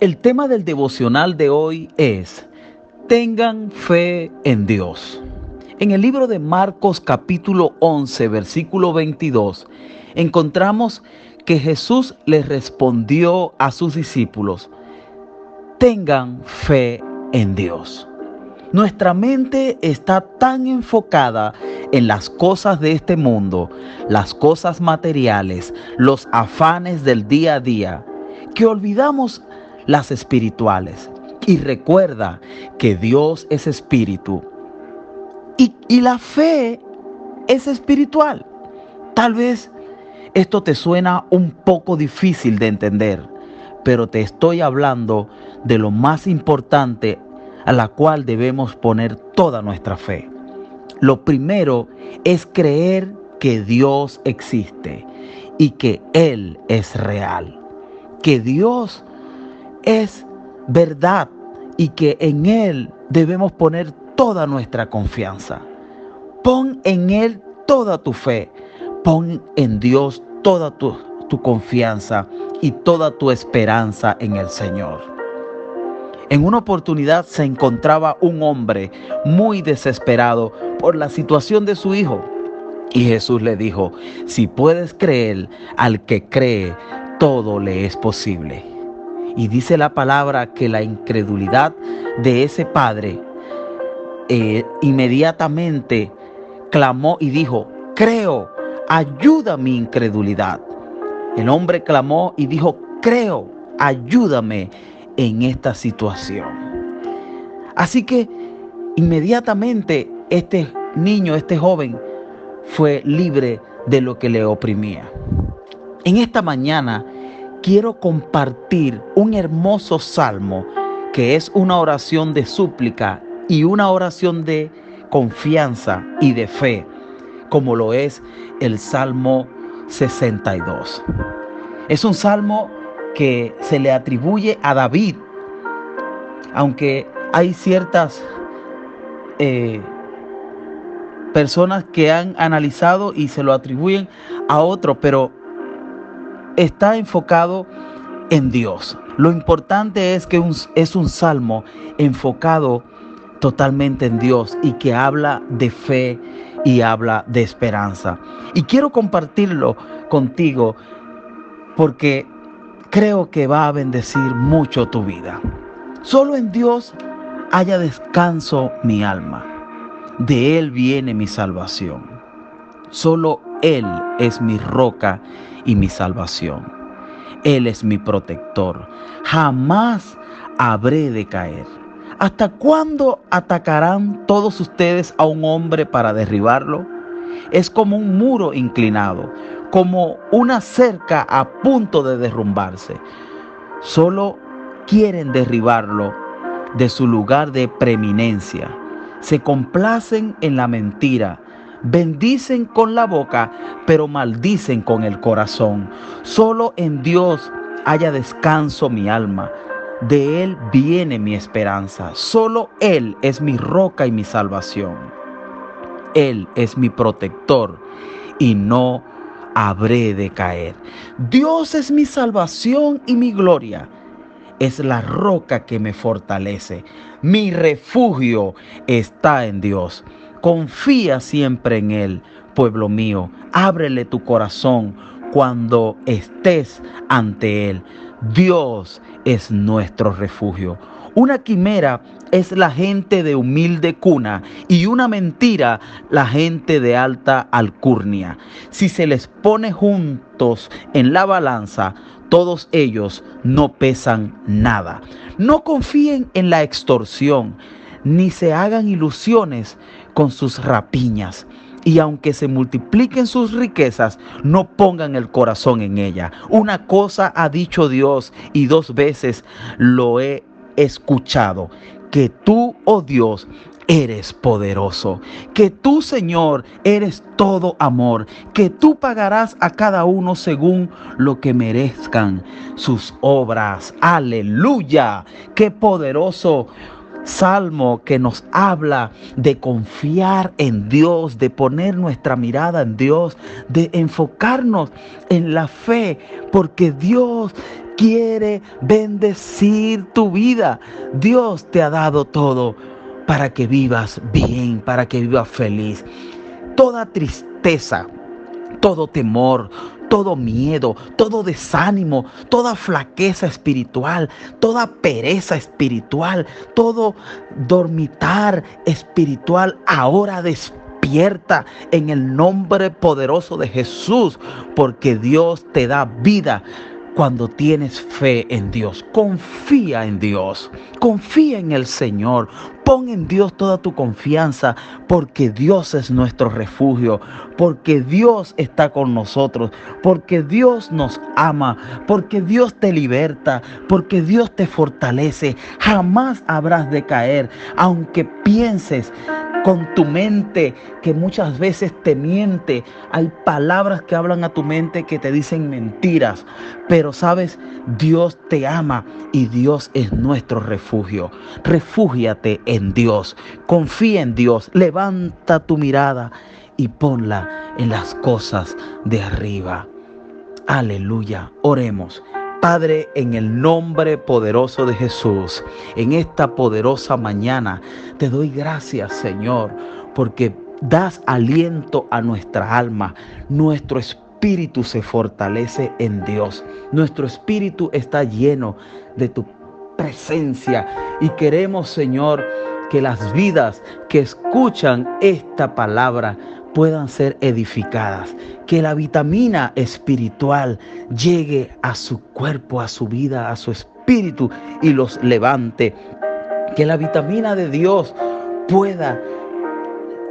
El tema del devocional de hoy es, tengan fe en Dios. En el libro de Marcos capítulo 11, versículo 22, encontramos que Jesús les respondió a sus discípulos, tengan fe en Dios. Nuestra mente está tan enfocada en las cosas de este mundo, las cosas materiales, los afanes del día a día, que olvidamos las espirituales. Y recuerda que Dios es espíritu. Y, y, la fe es espiritual. Tal vez esto te suena un poco difícil de entender, pero te estoy hablando de lo más importante a la cual debemos poner toda nuestra fe. Lo primero es creer que Dios existe y que Él es real, que Dios es verdad y que en Él debemos poner toda nuestra confianza. Pon en Él toda tu fe, pon en Dios toda tu, confianza y toda tu esperanza en el Señor. En una oportunidad se encontraba un hombre muy desesperado por la situación de su hijo. Y Jesús le dijo, si puedes creer, al que cree, todo le es posible. Y dice la palabra que la incredulidad de ese padre eh, inmediatamente clamó y dijo, creo, ayuda mi incredulidad. El hombre clamó y dijo, creo, ayúdame en esta situación. Así que inmediatamente este niño, este joven, fue libre de lo que le oprimía. En esta mañana quiero compartir un hermoso salmo que es una oración de súplica y una oración de confianza y de fe, como lo es el Salmo 62. Es un salmo que se le atribuye a David, aunque hay ciertas eh, personas que han analizado y se lo atribuyen a otro, pero está enfocado en Dios. Lo importante es que es un salmo enfocado totalmente en Dios y que habla de fe y habla de esperanza. Y quiero compartirlo contigo porque creo que va a bendecir mucho tu vida. Solo en Dios haya descanso mi alma. De Él viene mi salvación. Solo Él es mi roca y mi salvación. Él es mi protector. Jamás habré de caer. ¿Hasta cuándo atacarán todos ustedes a un hombre para derribarlo? Es como un muro inclinado, como una cerca a punto de derrumbarse. Solo quieren derribarlo de su lugar de preeminencia. Se complacen en la mentira Bendicen con la boca, pero maldicen con el corazón. Solo en Dios haya descanso mi alma. De Él viene mi esperanza. Solo Él es mi roca y mi salvación. Él es mi protector y no habré de caer. Dios es mi salvación y mi gloria. Es la roca que me fortalece. Mi refugio está en Dios. Confía siempre en Él, pueblo mío. Ábrele tu corazón cuando estés ante Él. Dios es nuestro refugio. Una quimera es la gente de humilde cuna y una mentira la gente de alta alcurnia. Si se les pone juntos en la balanza, todos ellos no pesan nada. No confíen en la extorsión, ni se hagan ilusiones con sus rapiñas. Y aunque se multipliquen sus riquezas, no pongan el corazón en ella. Una cosa ha dicho Dios y dos veces lo he escuchado, que tú, oh Dios, eres poderoso, que tú, Señor, eres todo amor, que tú pagarás a cada uno según lo que merezcan sus obras. Aleluya, qué poderoso salmo que nos habla de confiar en Dios, de poner nuestra mirada en Dios, de enfocarnos en la fe, porque Dios quiere bendecir tu vida. Dios te ha dado todo para que vivas bien, para que vivas feliz. Toda tristeza, todo temor, todo miedo, todo desánimo, toda flaqueza espiritual, toda pereza espiritual, todo dormitar espiritual, ahora despierta en el nombre poderoso de Jesús, porque Dios te da vida cuando tienes fe en Dios. Confía en Dios, confía en el Señor, pon en Dios toda tu confianza, porque Dios es nuestro refugio, porque Dios está con nosotros, porque Dios nos ama, porque Dios te liberta, porque Dios te fortalece. Jamás habrás de caer, aunque pienses con tu mente que muchas veces te miente. Hay palabras que hablan a tu mente que te dicen mentiras. Pero sabes, Dios te ama y Dios es nuestro refugio. Refúgiate en Dios. Confía en Dios. Levanta tu mirada y ponla en las cosas de arriba. Aleluya. Oremos. Padre, en el nombre poderoso de Jesús, en esta poderosa mañana, te doy gracias, Señor, porque das aliento a nuestra alma. Nuestro espíritu se fortalece en Dios. Nuestro espíritu está lleno de tu presencia y queremos, Señor, que las vidas que escuchan esta palabra puedan ser edificadas, que la vitamina espiritual llegue a su cuerpo, a su vida, a su espíritu y los levante, que la vitamina de Dios pueda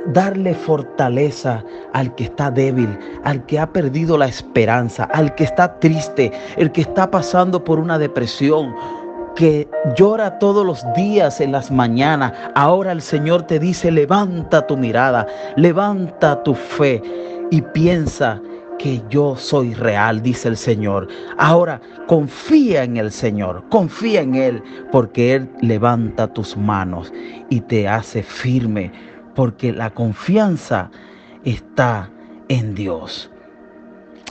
darle fortaleza al que está débil, al que ha perdido la esperanza, al que está triste, el que está pasando por una depresión, que llora todos los días en las mañanas, ahora el Señor te dice, levanta tu mirada, levanta tu fe y piensa que yo soy real, dice el Señor. Ahora confía en el Señor, confía en Él, porque Él levanta tus manos y te hace firme, porque la confianza está en Dios.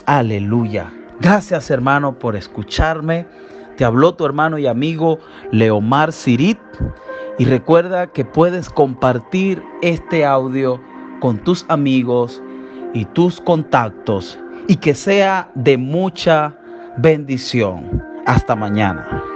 Aleluya. Gracias hermano por escucharme. Te habló tu hermano y amigo Leomar Sirit y recuerda que puedes compartir este audio con tus amigos y tus contactos y que sea de mucha bendición. Hasta mañana.